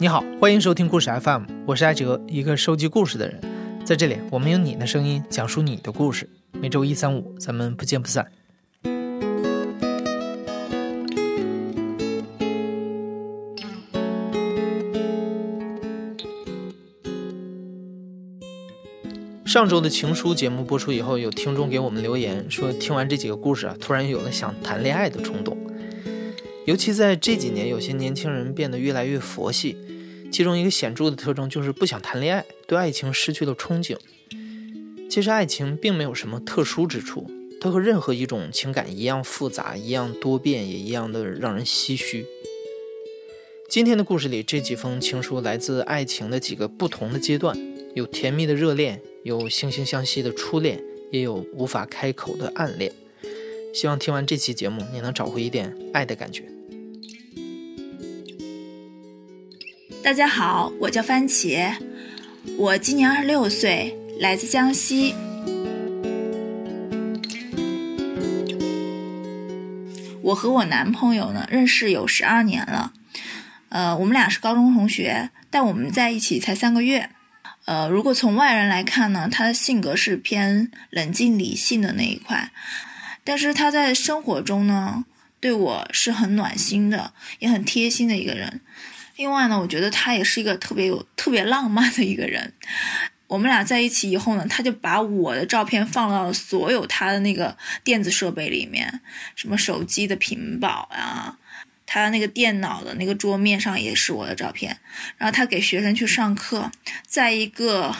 你好欢迎收听故事 fm 我是艾哲一个收集故事的人。在这里我们用你的声音讲述你的故事。每周一三五咱们不见不散。上周的情书节目播出以后有听众给我们留言说听完这几个故事啊突然有了想谈恋爱的冲动。尤其在这几年有些年轻人变得越来越佛系其中一个显著的特征就是不想谈恋爱对爱情失去了憧憬。其实爱情并没有什么特殊之处它和任何一种情感一样复杂一样多变也一样的让人唏嘘。今天的故事里这几封情书来自爱情的几个不同的阶段有甜蜜的热恋有惺惺相惜的初恋也有无法开口的暗恋。希望听完这期节目你能找回一点爱的感觉。大家好我叫番茄我今年二十六岁来自江西。我和我男朋友呢认识有十二年了。呃我们俩是高中同学但我们在一起才三个月。呃如果从外人来看呢他的性格是偏冷静理性的那一块。但是他在生活中呢对我是很暖心的也很贴心的一个人。另外呢我觉得他也是一个特别有特别浪漫的一个人。我们俩在一起以后呢他就把我的照片放到了所有他的那个电子设备里面什么手机的屏保啊他那个电脑的那个桌面上也是我的照片。然后他给学生去上课在一个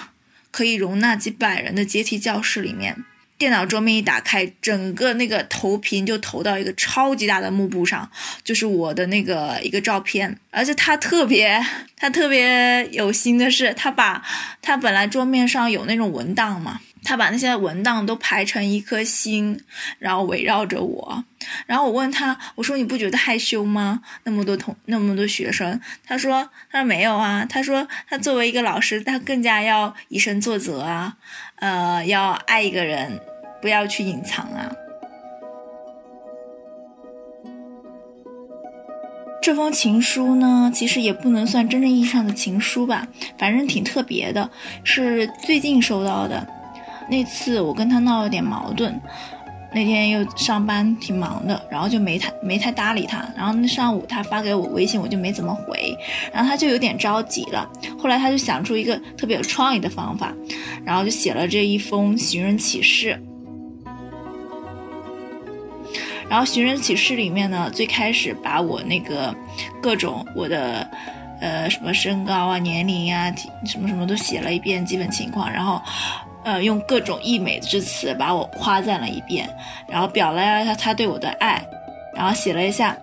可以容纳几百人的阶梯教室里面电脑桌面一打开，整个那个投屏就投到一个超级大的幕布上，就是我的那个一个照片，而且他特别他特别有心的是，他把他本来桌面上有那种文档嘛。他把那些文档都排成一颗星，然后围绕着我，然后我问他，我说你不觉得害羞吗？那么多同那么多学生，他说他说没有啊，他说他作为一个老师，他更加要以身作则啊，呃，要爱一个人。不要去隐藏啊。这封情书呢其实也不能算真正意义上的情书吧反正挺特别的是最近收到的。那次我跟他闹了点矛盾那天又上班挺忙的然后就没太没太搭理他然后那上午他发给我微信我就没怎么回然后他就有点着急了后来他就想出一个特别有创意的方法然后就写了这一封寻人启事。然后《寻人启事》里面呢，最开始把我那个各种我的呃什么身高啊、年龄啊、什么什么都写了一遍基本情况，然后呃用各种溢美之词把我夸赞了一遍，然后表达了他他对我的爱，然后写了一下。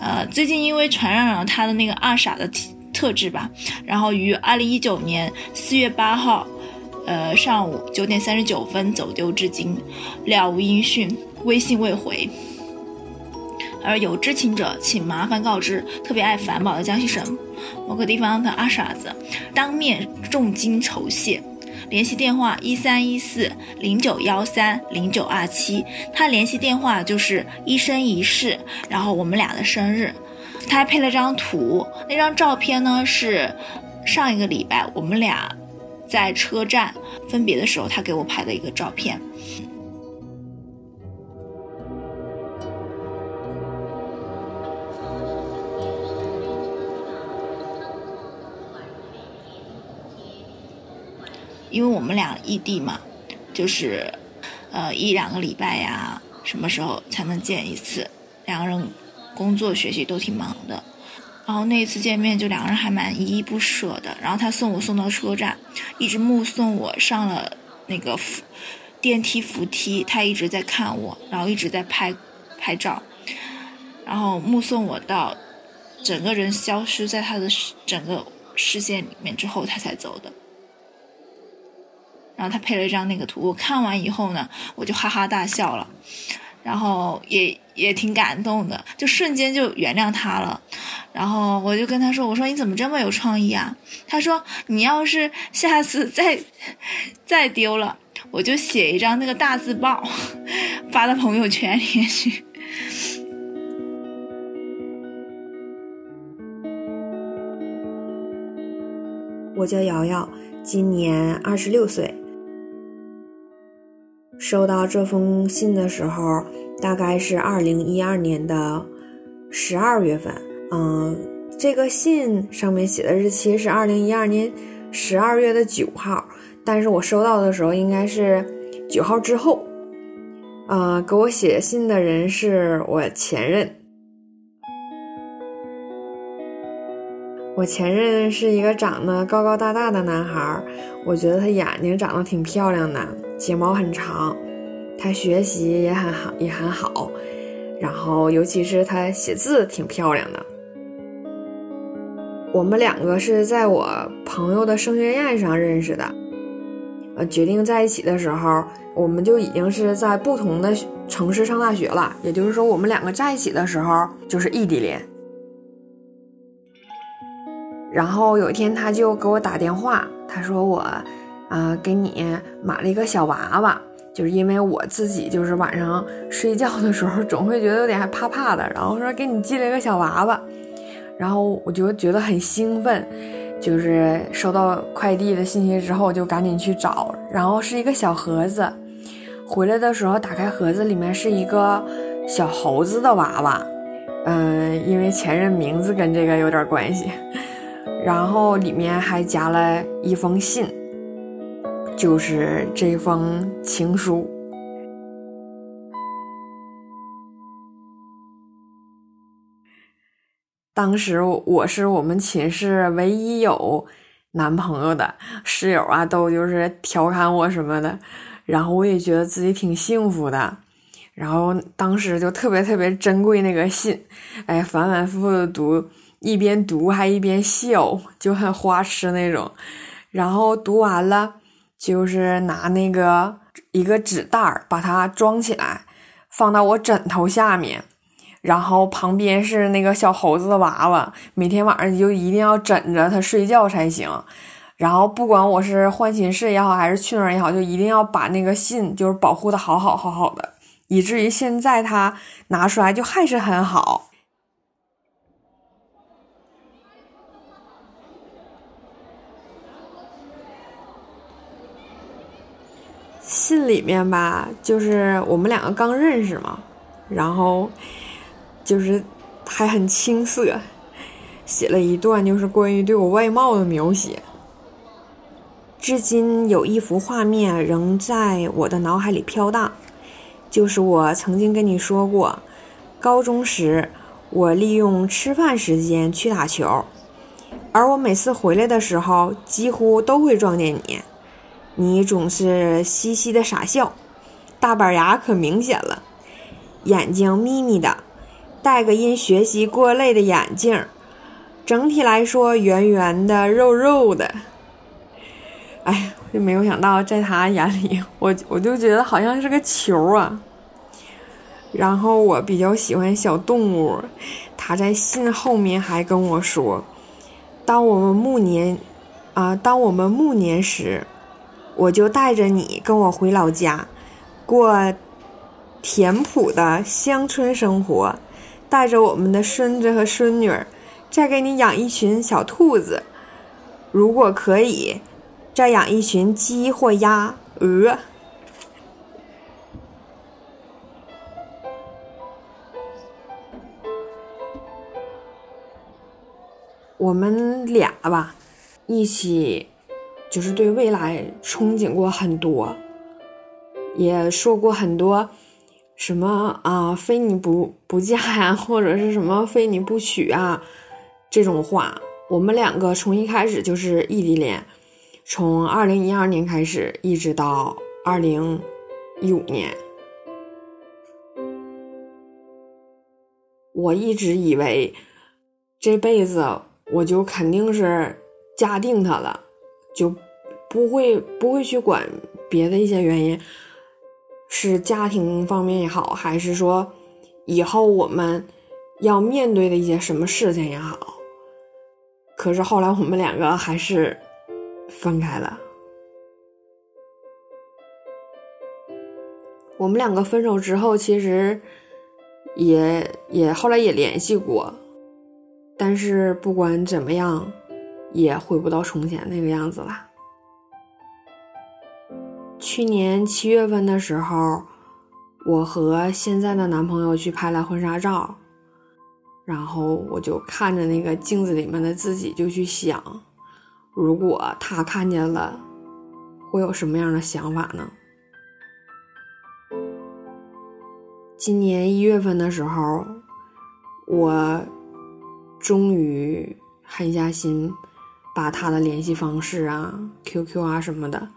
呃，最近因为传染了他的那个二傻的特质吧，然后于二零一九年四月八号，呃，上午九点三十九分走丢至今，了无音讯，微信未回。而有知情者，请麻烦告知特别爱反宝的江西省某个地方的二傻子，当面重金酬谢。联系电话一三一四零九幺三零九二七，他联系电话就是一生一世，然后我们俩的生日，他还配了张图，那张照片呢是上一个礼拜我们俩在车站分别的时候他给我拍的一个照片。因为我们俩异地嘛就是呃一两个礼拜呀什么时候才能见一次？两个人工作学习都挺忙的。然后那一次见面就两个人还蛮依依不舍的然后他送我送到车站一直目送我上了那个扶电梯扶梯他一直在看我然后一直在拍拍照然后目送我到整个人消失在他的整个视线里面之后他才走的。然后他配了一张那个图我看完以后呢我就哈哈大笑了。然后也也挺感动的就瞬间就原谅他了。然后我就跟他说我说你怎么这么有创意啊？他说你要是下次再再丢了我就写一张那个大字报发到朋友圈里去。我叫瑶瑶今年二十六岁。收到这封信的时候，大概是二零一二年的十二月份。嗯，这个信上面写的日期是二零一二年十二月的九号，但是我收到的时候应该是九号之后。呃，给我写信的人是我前任。我前任是一个长得高高大大的男孩，我觉得他眼睛长得挺漂亮的，睫毛很长，他学习也很好，也很好，然后尤其是他写字挺漂亮的。我们两个是在我朋友的升学宴上认识的，呃，决定在一起的时候，我们就已经是在不同的城市上大学了，也就是说，我们两个在一起的时候就是异地恋。然后有一天，他就给我打电话，他说我，啊，给你买了一个小娃娃，就是因为我自己就是晚上睡觉的时候总会觉得有点怕怕的，然后说给你寄了一个小娃娃，然后我就觉得很兴奋，就是收到快递的信息之后就赶紧去找，然后是一个小盒子，回来的时候打开盒子里面是一个小猴子的娃娃，嗯，因为前任名字跟这个有点关系。然后里面还夹了一封信，就是这封情书。当时我是我们寝室唯一有男朋友的室友啊，都就是调侃我什么的，然后我也觉得自己挺幸福的。然后当时就特别特别珍贵那个信，哎，反反复复的读。一边读还一边笑，就很花痴那种。然后读完了，就是拿那个一个纸袋儿把它装起来，放到我枕头下面。然后旁边是那个小猴子的娃娃，每天晚上就一定要枕着它睡觉才行。然后不管我是换寝室也好，还是去哪儿也好，就一定要把那个信就是保护的好好好好的，以至于现在它拿出来就还是很好。信里面吧，就是我们两个刚认识嘛，然后就是还很青涩，写了一段就是关于对我外貌的描写。至今有一幅画面仍在我的脑海里飘荡，就是我曾经跟你说过，高中时我利用吃饭时间去打球，而我每次回来的时候，几乎都会撞见你。你总是嘻嘻的傻笑，大板牙可明显了，眼睛眯眯的，戴个因学习过累的眼镜，整体来说圆圆的、肉肉的。哎呀，就没有想到在他眼里，我我就觉得好像是个球啊。然后我比较喜欢小动物，他在信后面还跟我说，当我们暮年，啊，当我们暮年时。我就带着你跟我回老家，过田朴的乡村生活，带着我们的孙子和孙女儿，再给你养一群小兔子，如果可以，再养一群鸡或鸭、鹅。我们俩吧，一起。就是对未来憧憬过很多，也说过很多什么啊，非你不不嫁呀，或者是什么非你不娶啊这种话。我们两个从一开始就是异地恋，从二零一二年开始，一直到二零一五年，我一直以为这辈子我就肯定是嫁定他了。就不会不会去管别的一些原因，是家庭方面也好，还是说以后我们要面对的一些什么事情也好。可是后来我们两个还是分开了。我们两个分手之后，其实也也后来也联系过，但是不管怎么样。也回不到从前那个样子了。去年七月份的时候，我和现在的男朋友去拍了婚纱照，然后我就看着那个镜子里面的自己，就去想，如果他看见了，会有什么样的想法呢？今年一月份的时候，我终于狠下心，把他的联系方式啊、QQ 啊什么的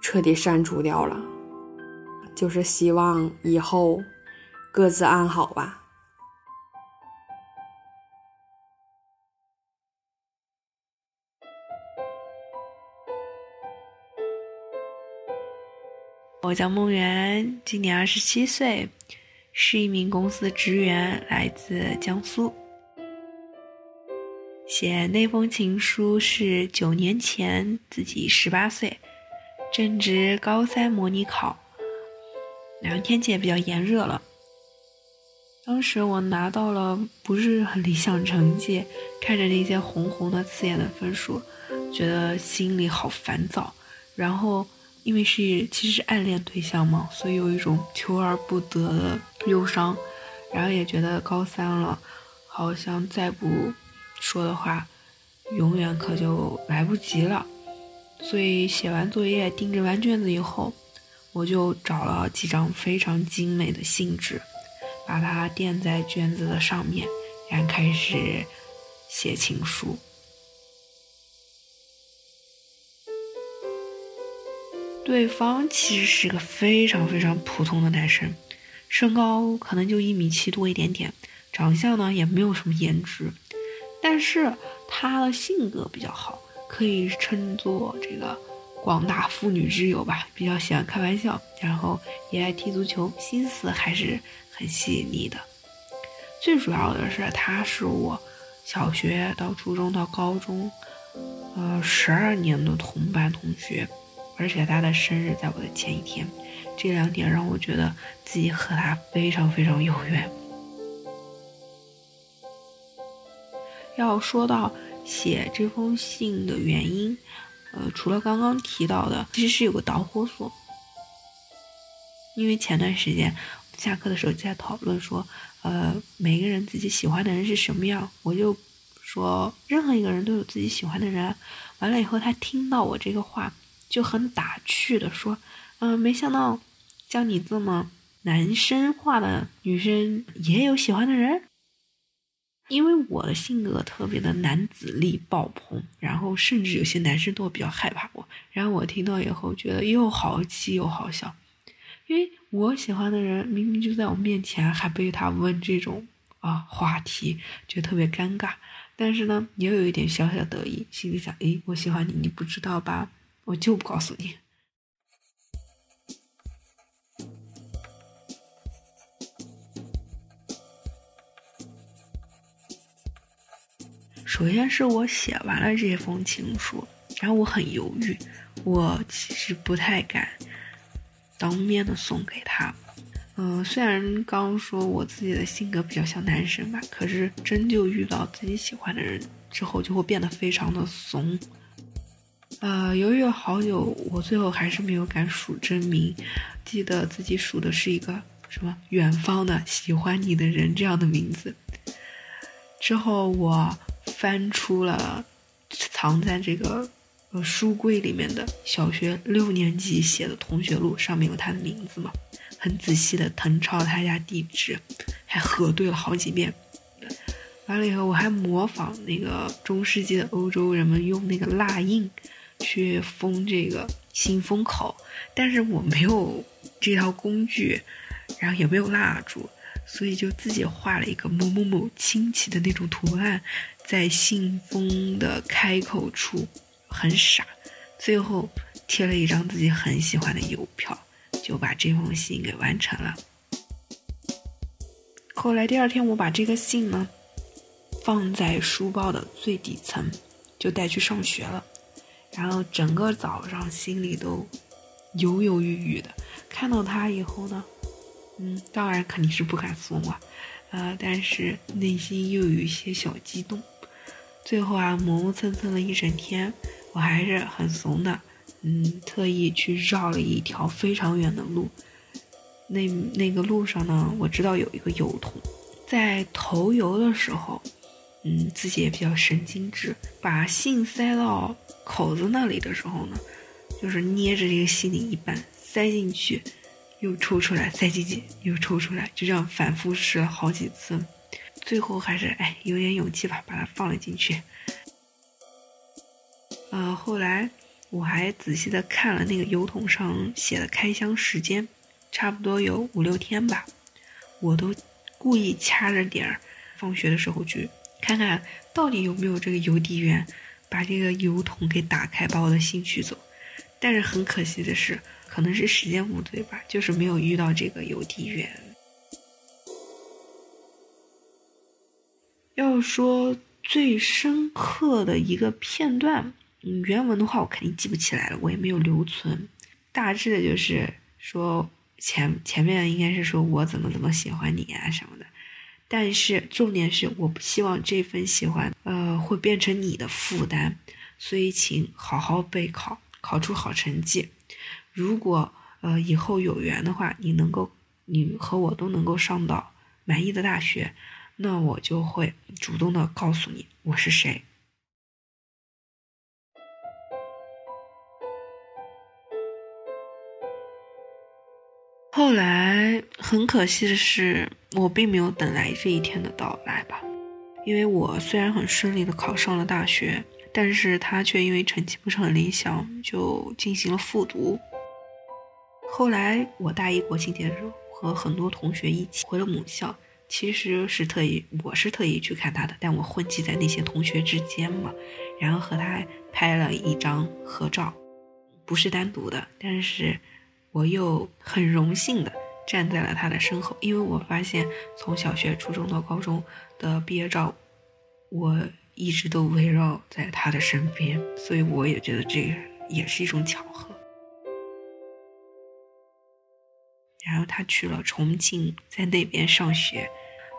彻底删除掉了，就是希望以后各自安好吧。我叫梦圆，今年二十七岁。是一名公司职员，来自江苏。写那封情书是九年前，自己十八岁，正值高三模拟考，然后天气也比较炎热了。当时我拿到了不是很理想成绩，看着那些红红的刺眼的分数，觉得心里好烦躁，然后。因为是其实暗恋对象嘛，所以有一种求而不得的忧伤，然后也觉得高三了，好像再不说的话，永远可就来不及了。所以写完作业、订正完卷子以后，我就找了几张非常精美的信纸，把它垫在卷子的上面，然后开始写情书。对方其实是个非常非常普通的男生，身高可能就一米七多一点点，长相呢也没有什么颜值，但是他的性格比较好，可以称作这个广大妇女之友吧，比较喜欢开玩笑，然后也爱踢足球，心思还是很细腻的。最主要的是，他是我小学到初中到高中，呃，十二年的同班同学。而且他的生日在我的前一天，这两点让我觉得自己和他非常非常有缘。要说到写这封信的原因，呃，除了刚刚提到的，其实是有个导火索。因为前段时间下课的时候在讨论说，呃，每个人自己喜欢的人是什么样，我就说任何一个人都有自己喜欢的人。完了以后，他听到我这个话。就很打趣的说：“嗯，没想到像你这么男生化的女生也有喜欢的人。因为我的性格特别的男子力爆棚，然后甚至有些男生都比较害怕我。然后我听到以后觉得又好气又好笑，因为我喜欢的人明明就在我面前，还被他问这种啊话题，就特别尴尬。但是呢，也有一点小小得意，心里想：诶，我喜欢你，你不知道吧？”我就不告诉你。首先是我写完了这封情书，然后我很犹豫，我其实不太敢当面的送给他。嗯，虽然刚说我自己的性格比较像男生吧，可是真就遇到自己喜欢的人之后，就会变得非常的怂。呃，犹豫了好久，我最后还是没有敢数真名，记得自己数的是一个什么远方的喜欢你的人这样的名字。之后我翻出了藏在这个呃书柜里面的小学六年级写的同学录，上面有他的名字嘛，很仔细的誊抄他家地址，还核对了好几遍。完了以后，我还模仿那个中世纪的欧洲人们用那个蜡印。去封这个信封口，但是我没有这套工具，然后也没有蜡烛，所以就自己画了一个某某某亲戚的那种图案，在信封的开口处，很傻。最后贴了一张自己很喜欢的邮票，就把这封信给完成了。后来第二天，我把这个信呢放在书包的最底层，就带去上学了。然后整个早上心里都犹犹豫豫的，看到他以后呢，嗯，当然肯定是不敢送了，呃，但是内心又有一些小激动。最后啊，磨磨蹭蹭了一整天，我还是很怂的，嗯，特意去绕了一条非常远的路。那那个路上呢，我知道有一个油桶，在投油的时候，嗯，自己也比较神经质，把信塞到口子那里的时候呢，就是捏着这个信的一半塞进去，又抽出来，塞进去又抽出来，就这样反复试了好几次。最后还是哎有点勇气吧，把它放了进去。呃，后来我还仔细的看了那个油桶上写的开箱时间，差不多有五六天吧。我都故意掐着点儿，放学的时候去看看到底有没有这个邮递员把这个油桶给打开，把我的信取走。但是很可惜的是，可能是时间不对吧，就是没有遇到这个邮递员。要说最深刻的一个片段，嗯，原文的话我肯定记不起来了，我也没有留存。大致的就是说前前面应该是说我怎么怎么喜欢你啊什么的，但是重点是我不希望这份喜欢呃会变成你的负担，所以请好好备考，考出好成绩。如果呃以后有缘的话，你能够你和我都能够上到满意的大学。那我就会主动的告诉你我是谁。后来很可惜的是，我并没有等来这一天的到来吧，因为我虽然很顺利的考上了大学，但是他却因为成绩不是很理想，就进行了复读。后来我大一国庆节的时候，和很多同学一起回了母校。其实是特意，我是特意去看他的，但我混迹在那些同学之间嘛，然后和他拍了一张合照，不是单独的，但是我又很荣幸的站在了他的身后，因为我发现从小学、初中到高中的毕业照，我一直都围绕在他的身边，所以我也觉得这也是一种巧合。他去了重庆，在那边上学。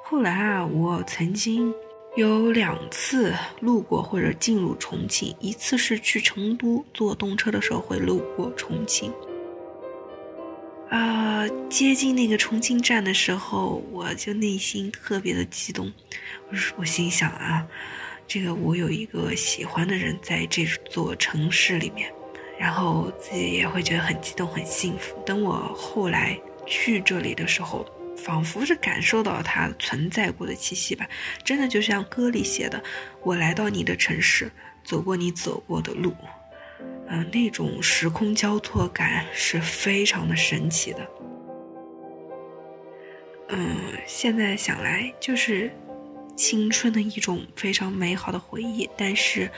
后来啊，我曾经有两次路过或者进入重庆，一次是去成都坐动车的时候会路过重庆。啊，接近那个重庆站的时候，我就内心特别的激动。我我心想啊，这个我有一个喜欢的人在这座城市里面，然后自己也会觉得很激动、很幸福。等我后来。去这里的时候，仿佛是感受到它存在过的气息吧。真的就像歌里写的：“我来到你的城市，走过你走过的路。”嗯，那种时空交错感是非常的神奇的。嗯，现在想来就是青春的一种非常美好的回忆，但是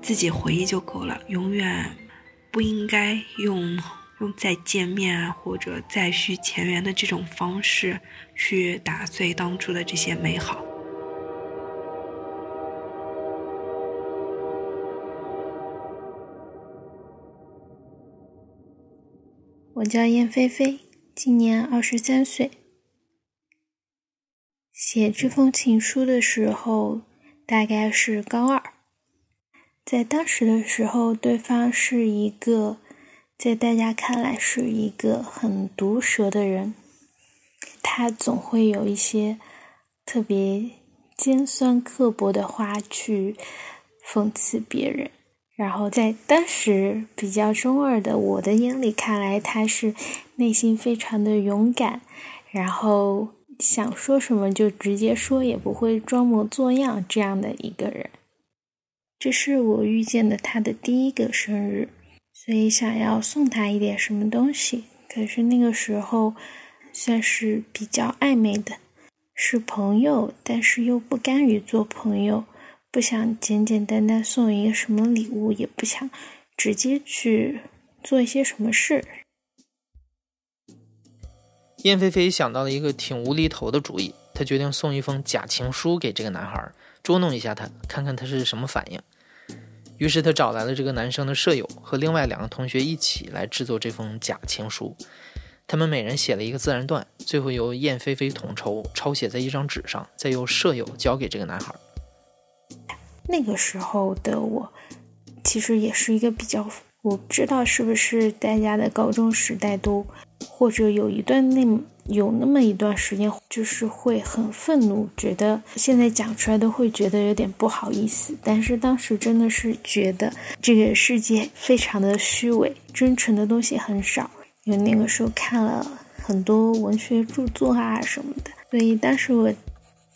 自己回忆就够了，永远不应该用。用再见面啊，或者再续前缘的这种方式，去打碎当初的这些美好。我叫燕菲菲，今年二十三岁。写这封情书的时候，大概是高二，在当时的时候，对方是一个。在大家看来是一个很毒舌的人，他总会有一些特别尖酸刻薄的话去讽刺别人。然后在当时比较中二的我的眼里看来，他是内心非常的勇敢，然后想说什么就直接说，也不会装模作样这样的一个人。这是我遇见的他的第一个生日。所以想要送他一点什么东西，可是那个时候算是比较暧昧的，是朋友，但是又不甘于做朋友，不想简简单单送一个什么礼物，也不想直接去做一些什么事。燕飞飞想到了一个挺无厘头的主意，她决定送一封假情书给这个男孩，捉弄一下他，看看他是什么反应。于是他找来了这个男生的舍友和另外两个同学一起来制作这封假情书。他们每人写了一个自然段，最后由燕飞飞统筹抄写在一张纸上，再由舍友交给这个男孩。那个时候的我，其实也是一个比较，我不知道是不是大家的高中时代都，或者有一段那有那么一段时间，就是会很愤怒，觉得现在讲出来都会觉得有点不好意思。但是当时真的是觉得这个世界非常的虚伪，真诚的东西很少。因为那个时候看了很多文学著作啊什么的，所以当时我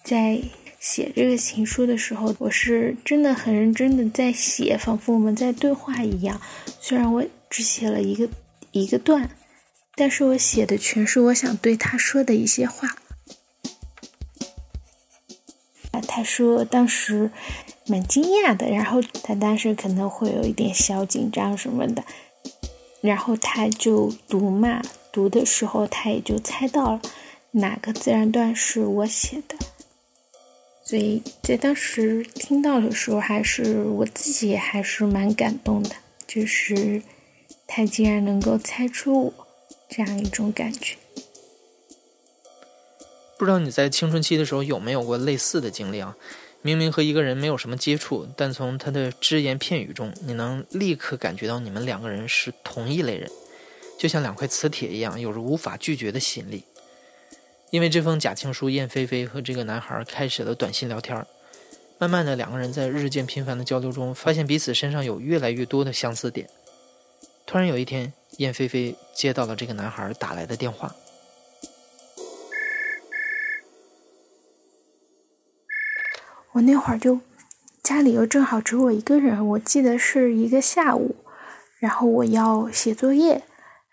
在。写这个情书的时候，我是真的很认真的在写，仿佛我们在对话一样。虽然我只写了一个一个段，但是我写的全是我想对他说的一些话。啊，他说当时蛮惊讶的，然后他当时可能会有一点小紧张什么的，然后他就读嘛，读的时候他也就猜到了哪个自然段是我写的。所以在当时听到的时候，还是我自己还是蛮感动的，就是他竟然能够猜出我这样一种感觉。不知道你在青春期的时候有没有过类似的经历啊？明明和一个人没有什么接触，但从他的只言片语中，你能立刻感觉到你们两个人是同一类人，就像两块磁铁一样，有着无法拒绝的吸引力。因为这封假情书，燕飞飞和这个男孩开始了短信聊天慢慢的，两个人在日渐频繁的交流中，发现彼此身上有越来越多的相似点。突然有一天，燕飞飞接到了这个男孩打来的电话。我那会儿就家里又正好只有我一个人，我记得是一个下午，然后我要写作业。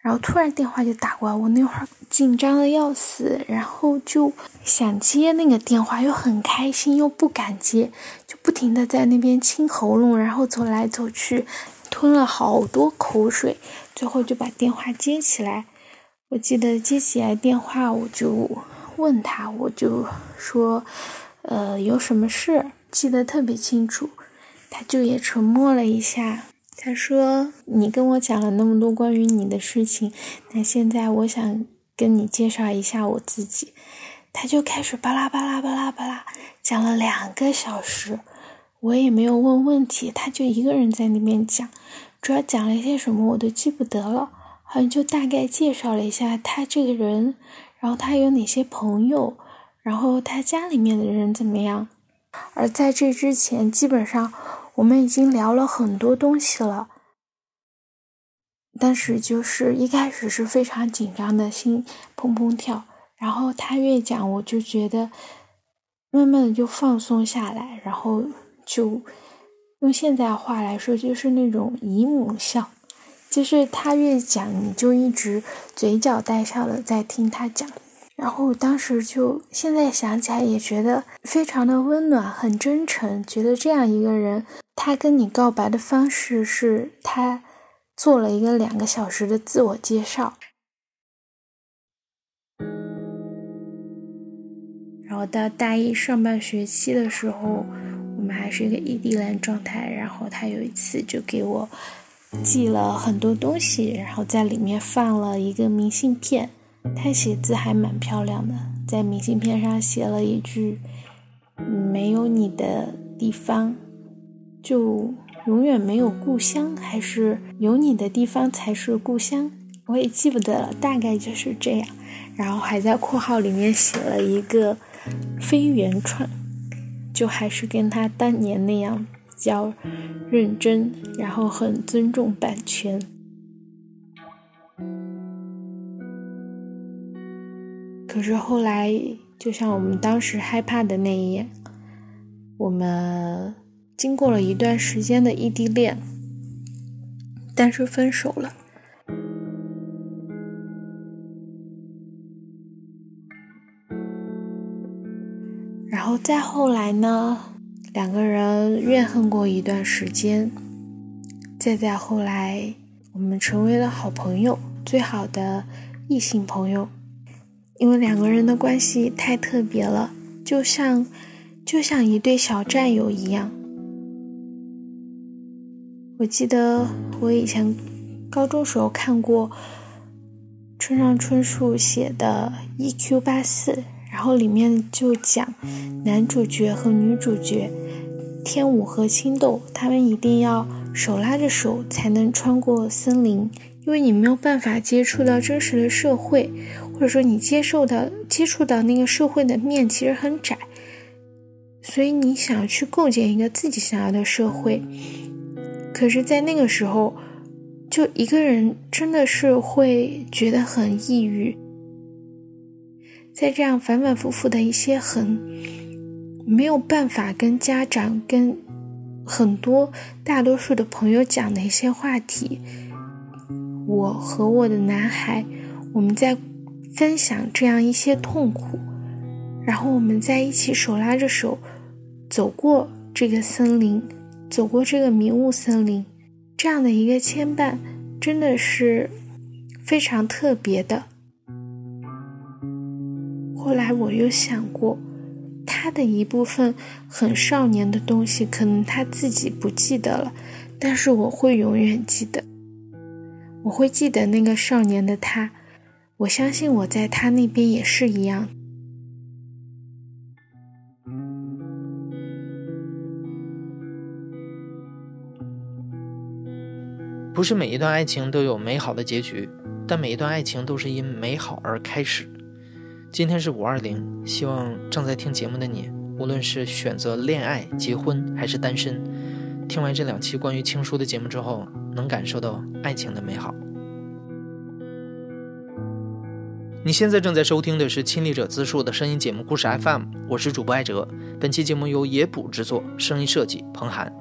然后突然电话就打过来，我那会儿紧张的要死，然后就想接那个电话，又很开心又不敢接，就不停的在那边清喉咙，然后走来走去，吞了好多口水，最后就把电话接起来。我记得接起来电话，我就问他，我就说，呃，有什么事？记得特别清楚，他就也沉默了一下。他说：“你跟我讲了那么多关于你的事情，那现在我想跟你介绍一下我自己。”他就开始巴拉巴拉巴拉巴拉讲了两个小时，我也没有问问题，他就一个人在那边讲，主要讲了一些什么我都记不得了，好像就大概介绍了一下他这个人，然后他有哪些朋友，然后他家里面的人怎么样。而在这之前，基本上。我们已经聊了很多东西了，但是就是一开始是非常紧张的心砰砰跳，然后他越讲，我就觉得慢慢的就放松下来，然后就用现在话来说，就是那种姨母笑，就是他越讲，你就一直嘴角带笑的在听他讲。然后当时就现在想起来也觉得非常的温暖，很真诚。觉得这样一个人，他跟你告白的方式是他做了一个两个小时的自我介绍。然后到大一上半学期的时候，我们还是一个异地恋状态。然后他有一次就给我寄了很多东西，然后在里面放了一个明信片。他写字还蛮漂亮的，在明信片上写了一句：“没有你的地方，就永远没有故乡，还是有你的地方才是故乡。”我也记不得了，大概就是这样。然后还在括号里面写了一个非原创，就还是跟他当年那样比较认真，然后很尊重版权。可是后来，就像我们当时害怕的那一样，我们经过了一段时间的异地恋，但是分手了。然后再后来呢，两个人怨恨过一段时间，再再后来，我们成为了好朋友，最好的异性朋友。因为两个人的关系太特别了，就像就像一对小战友一样。我记得我以前高中时候看过村上春树写的《E.Q. 八四》，然后里面就讲男主角和女主角天武和青豆，他们一定要手拉着手才能穿过森林，因为你没有办法接触到真实的社会，或者说你接受到接触到那个社会的面其实很窄，所以你想去构建一个自己想要的社会，可是，在那个时候，就一个人真的是会觉得很抑郁。在这样反反复复的一些很没有办法跟家长、跟很多大多数的朋友讲的一些话题，我和我的男孩，我们在分享这样一些痛苦，然后我们在一起手拉着手走过这个森林，走过这个迷雾森林，这样的一个牵绊，真的是非常特别的。后来我又想过，他的一部分很少年的东西，可能他自己不记得了，但是我会永远记得。我会记得那个少年的他，我相信我在他那边也是一样。不是每一段爱情都有美好的结局，但每一段爱情都是因美好而开始。今天是五二零，希望正在听节目的你，无论是选择恋爱、结婚还是单身，听完这两期关于情书的节目之后，能感受到爱情的美好。你现在正在收听的是亲历者自述的声音节目故事 FM，我是主播艾哲。本期节目由野捕制作，声音设计彭涵。